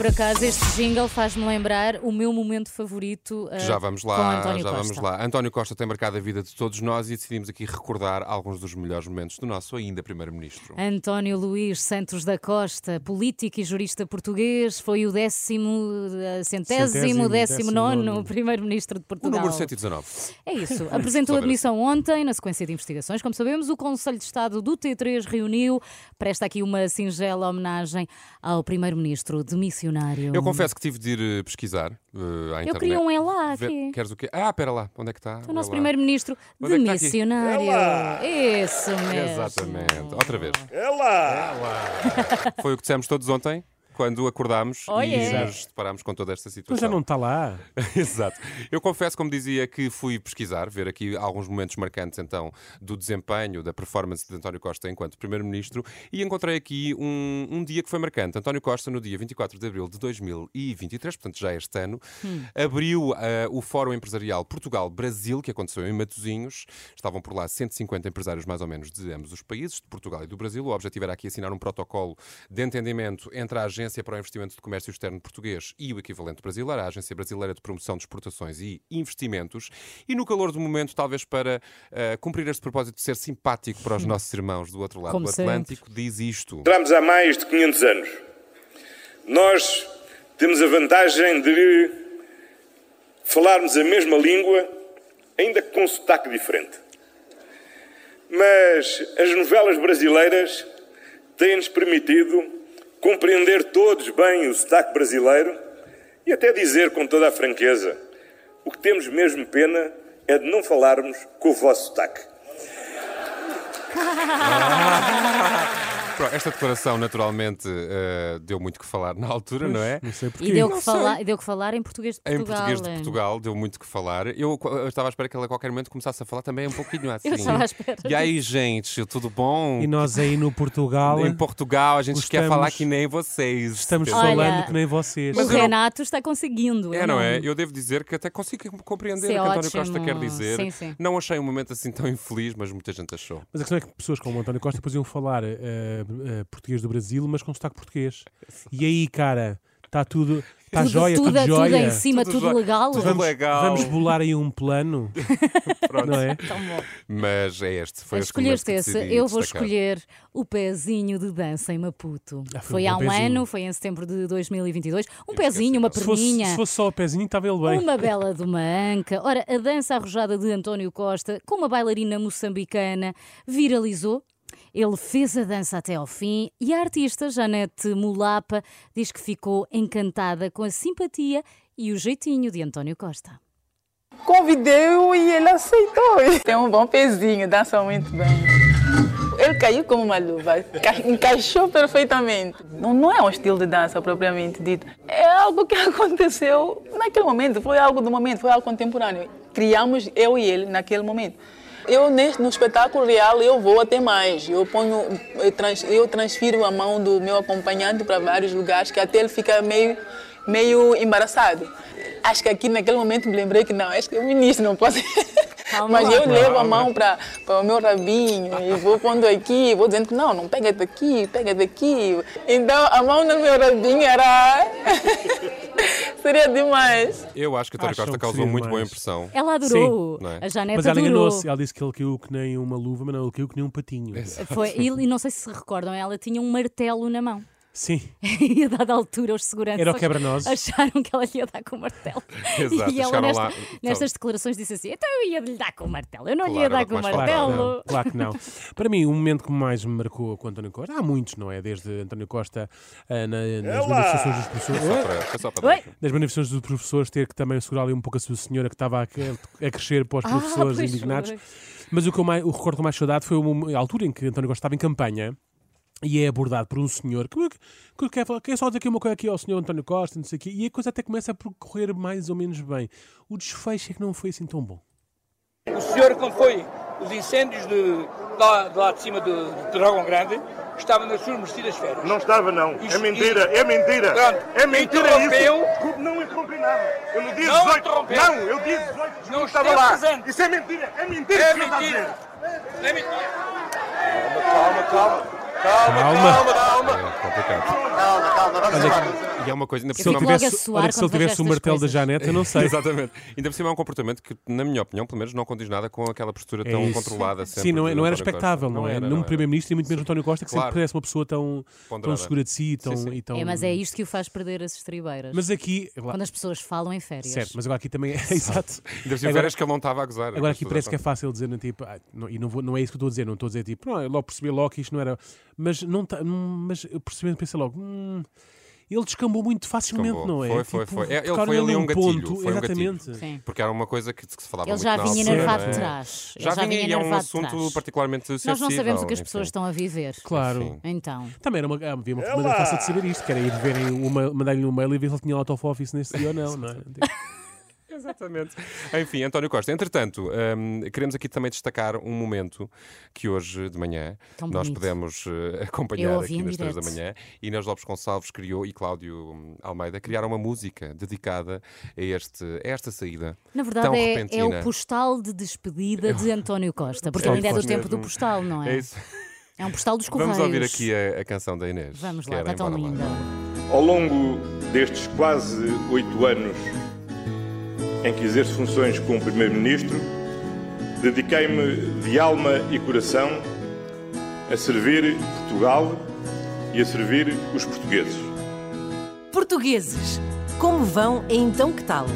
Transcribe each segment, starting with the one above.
Por acaso, este jingle faz-me lembrar o meu momento favorito uh, Já vamos com lá, António já Costa. vamos lá. António Costa tem marcado a vida de todos nós e decidimos aqui recordar alguns dos melhores momentos do nosso ainda Primeiro-Ministro. António Luís Santos da Costa, político e jurista português, foi o décimo, eh, centésimo, Centésimo, décimo nono décimo primeiro-ministro de O Portugal. número 119. É isso. Apresentou a demissão ontem, na sequência de investigações. Como sabemos, o Conselho de Estado do T3 reuniu, presta aqui uma singela homenagem ao primeiro-ministro demissionário. Eu confesso que tive de ir eh, pesquisar eh, à internet. Eu queria um é lá aqui. Queres o quê? Ah, espera lá. Onde é que está? O nosso É lá. primeiro-ministro Onde é aqui? demissionário. Isso mesmo. Exatamente. Outra vez. Ela! Foi o que dissemos todos ontem, quando acordámos Oh, e yeah. nos deparámos com toda esta Mas situação. já não está lá. Exato. Eu confesso, como dizia, que fui pesquisar, ver aqui alguns momentos marcantes então do desempenho, da performance de António Costa enquanto Primeiro-Ministro e encontrei aqui um, um dia que foi marcante. António Costa, no dia 24 de abril de 2023, portanto já este ano, abriu ah, o Fórum Empresarial Portugal-Brasil, que aconteceu em Matosinhos. Estavam por lá 150 empresários mais ou menos de ambos os países, de Portugal e do Brasil. O objetivo era aqui assinar um protocolo de entendimento entre a Agência para o Investimento de Comércio Externo Português e o equivalente brasileiro, a Agência Brasileira de Promoção de Exportações e Investimentos. E no calor do momento, talvez para ah, cumprir este propósito de ser simpático para os nossos irmãos do outro lado Como do sempre. Atlântico, diz isto. Entramos há mais de 500 anos. Nós temos a vantagem de falarmos a mesma língua, ainda que com um sotaque diferente. Mas as novelas brasileiras têm-nos permitido compreender todos bem o sotaque brasileiro e até dizer com toda a franqueza: o que temos mesmo pena é de não falarmos com o vosso sotaque. Esta declaração, naturalmente, ah, deu muito que falar na altura, não é? Não sei porquê. E deu que, falar, deu que falar em português de Em Portugal. português de? Portugal deu muito que falar. Eu, eu estava à espera que ela a qualquer momento começasse a falar também um pouquinho assim. Eu estava à espera E aí, gente, tudo bom? E nós aí no Portugal Em Portugal a gente quer Estamos- falar que nem vocês. estamos. Olha, falando que nem vocês. O Mas eu não- Renato está conseguindo. É, não é? Eu devo dizer que até consigo compreender Isso o é que António. Costa quer dizer. Sim, sim. Não achei um momento assim tão infeliz, mas muita gente achou. Mas a questão é que pessoas como o António Costa depois iam falar eh, eh, português do Brasil, mas com sotaque português. E aí, cara, está tudo. Está Tudo, joia, tudo, tudo tudo joia. em cima, Tudo tudo, legal. tudo Vamos, legal. vamos bolar aí um plano. não é? Mas é este. Foi Escolheste esse. Eu vou destacar. escolher o pezinho de dança em Maputo. Ah, foi foi um há um pezinho. ano, foi em setembro de 2022. Um Eu pezinho, uma Se fosse, perninha. se fosse só o pezinho, estava ele bem. Uma bela de uma anca. Ora, a dança arrojada de António Costa com uma bailarina moçambicana viralizou. Ele fez a dança até ao fim e a artista Janete Mulapa diz que ficou encantada com a simpatia e o jeitinho de António Costa. Convidei-o e ele aceitou. Tem um bom pezinho, dança muito bem. Ele caiu como uma luva, ca- encaixou perfeitamente. Não, não é um estilo de dança propriamente dito. É algo que aconteceu naquele momento, foi algo do momento, foi algo contemporâneo. Criamos eu e ele naquele momento. Eu no espetáculo real eu vou até mais. Eu ponho, eu, trans- eu transfiro a mão do meu acompanhante para vários lugares que até ele fica meio, meio embaraçado. Acho que aqui naquele momento me lembrei que não, acho que o ministro não pode. Calma Mas lá. eu levo a mão para o meu rabinho e vou pondo aqui, vou dizendo que não, não pega daqui, pega daqui. Então a mão no meu rabinho era. Seria demais. Eu acho que António Acham Costa causou muito boa impressão. Ela adorou. Sim, é? A Janete Mas ela enganou-se. Ela disse que ele caiu que nem uma luva, mas não, ele caiu que nem um patinho. Foi, e, e não sei se se recordam, ela tinha um martelo na mão. Sim. E a dada altura os seguranças Era o quebra-nozes. acharam que ela lhe ia dar com o martelo. Exato, e ela nesta- lá, nestas declarações disse assim: então eu ia lhe dar com o martelo, eu não lhe ia Claro, dar com o mais Claro martelo. não, claro que não. Para mim, o momento que mais me marcou com António Costa, há muitos, não é? Desde António Costa ah, na- nas manifestações dos professores. Só para, foi só para Oi? dar. nas manifestações dos professores ter que também segurar ali um pouco a sua senhora que estava a, a crescer para os Ah, professores pois indignados. foi. Mas o que eu mais, o recordo com mais saudade foi a altura em que António Costa estava em campanha e é abordado por um senhor que, que quer, falar, quer só dizer aqui uma coisa aqui ao senhor António Costa, não sei o quê, e a coisa até começa a percorrer mais ou menos bem. O desfecho é que não foi assim tão bom. O senhor, quando foi os incêndios de, lá, de lá de cima do de Dragão Grande, estava nas suas merecidas férias. Não estava, não. Isso- É mentira, é mentira. Pronto. É mentira Interrompeu. isso. Não interrompi nada. Eu no dia Não 18. interrompeu. Não, eu dia 18. Não eu estava lá. presente. Isso é mentira. É mentira. É que o senhor está a mentira. dizer. É mentira. Calma, calma. Calma. É complicado. Calma, calma, vamos embora. E é uma coisa, ainda por fico cima. logo a tivesse, suar olha que se ele quando vejo tivesse o estas martelo da coisas. Janete, eu não sei. Exatamente. Ainda por cima é um comportamento que, na minha opinião, pelo menos, não condiz nada com aquela postura É tão isso. controlada sempre. Sim, não, é- de não era António Costa. expectável, não, é? era, Num não era. primeiro-ministro e muito menos António Costa, que Claro. sempre parece uma pessoa tão, tão Ponderada. segura de si tão, Sim, sim. e tão. É, mas é isto que o faz perder as estribeiras. Mas aqui. Quando as pessoas falam em férias. Certo, mas agora aqui também é. Exato. Ainda por cima, Agora- férias que ele não estava a gozar. Agora aqui parece que é fácil dizer, não, tipo, ah, não, e não, vou- não é isso que eu estou a dizer, não estou a dizer tipo, não, eu logo percebi logo que isto não era. Mas, não tá, mas eu percebi, pensei logo, hum, ele descambou muito facilmente, Descambou. não é? Foi, foi, Tipo, foi. É, ele foi ali um gatilho, ponto, foi um gatilho. exatamente. Porque era uma coisa que, que se falava Ele muito já na vinha nervado não de é? trás. Ele Já vinha e é um de assunto trás. particularmente sensível. Nós não sabemos o que as pessoas enfim. estão a viver. Claro. Enfim. Então. Também era uma, ah, havia uma maneira fácil de saber isto, que era ir verem uma, mandar-lhe um mail e ver se ele tinha out of office nesse dia ou não, não é? Exatamente. Enfim, António Costa. Entretanto, hum, queremos aqui também destacar um momento que hoje de manhã Tão nós bonito. pudemos eh, acompanhar aqui nas três da manhã. Inês Lopes Gonçalves criou e Cláudio hum, Almeida criaram uma música dedicada a, este, a esta saída. Na verdade, tão é, é o postal de despedida de António Costa. Porque ainda é do tempo do postal, não é? É isso. É um postal dos correios. Vamos ouvir aqui a, a canção da Inês. Vamos lá, está tão Bora lá. linda. Ao longo destes quase oito anos em que exerço funções como Primeiro-Ministro, dediquei-me de alma e coração a servir Portugal e a servir os portugueses. Portugueses, como vão então que tal?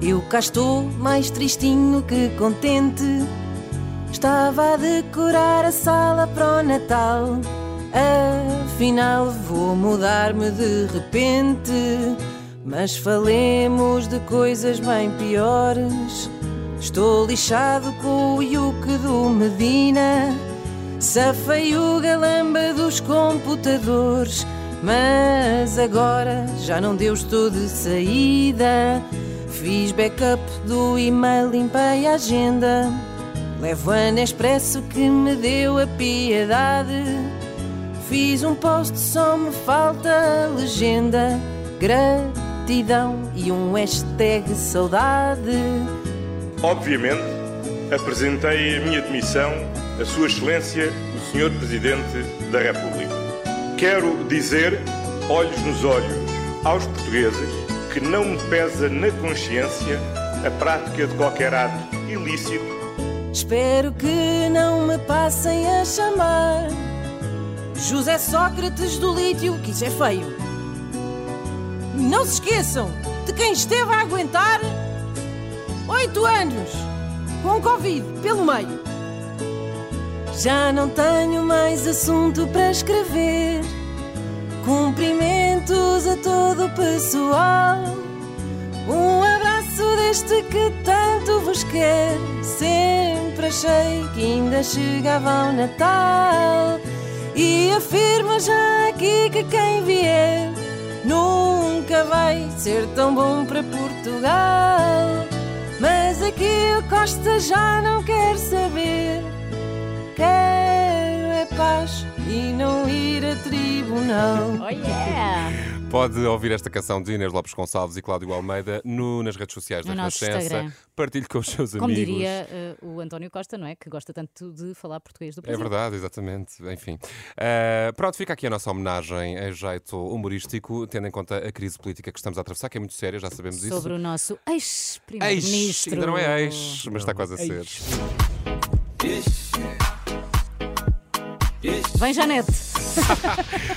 Eu cá estou mais tristinho que contente. Estava a decorar a sala para o Natal. Afinal, vou mudar-me de repente. Mas falemos de coisas bem piores. Estou lixado com o Yuke do Medina. Safei o galamba dos computadores. Mas agora já não deu, estou de saída. Fiz backup do e-mail, limpei a agenda. Levo a Nespresso que me deu a piedade. Fiz um post, só me falta a legenda. Gratidão e um hashtag saudade. Obviamente, apresentei a minha demissão a Sua Excelência, o Senhor Presidente da República. Quero dizer, olhos nos olhos, aos portugueses que não me pesa na consciência a prática de qualquer ato ilícito Espero que não me passem a chamar José Sócrates do lítio, que isso é feio. Não se esqueçam de quem esteve a aguentar oito anos com Covid pelo meio. Já não tenho mais assunto para escrever. Cumprimentos a todo o pessoal. Um abraço deste que tanto vos quer. Sempre achei que ainda chegava o Natal. E afirmo já aqui que quem vier nunca vai ser tão bom para Portugal. Mas aqui o Costa já não quer saber. Quero é paz e não ir a tribunal. Oh yeah! Pode ouvir esta canção de Inês Lopes Gonçalves e Cláudio Almeida no- nas redes sociais da No Renascença. Partilhe com os seus Como amigos. diria eh, o António Costa, não é? Que gosta tanto de falar português do É Brasil. verdade, exatamente. Enfim. Ah, pronto, fica aqui a nossa homenagem a jeito humorístico, tendo em conta a crise política que estamos a atravessar, que é muito séria, já sabemos isso. Sobre o nosso Ex, ex-primeiro-ministro. ainda não é ex, mas está quase a ser. Vem, Janete.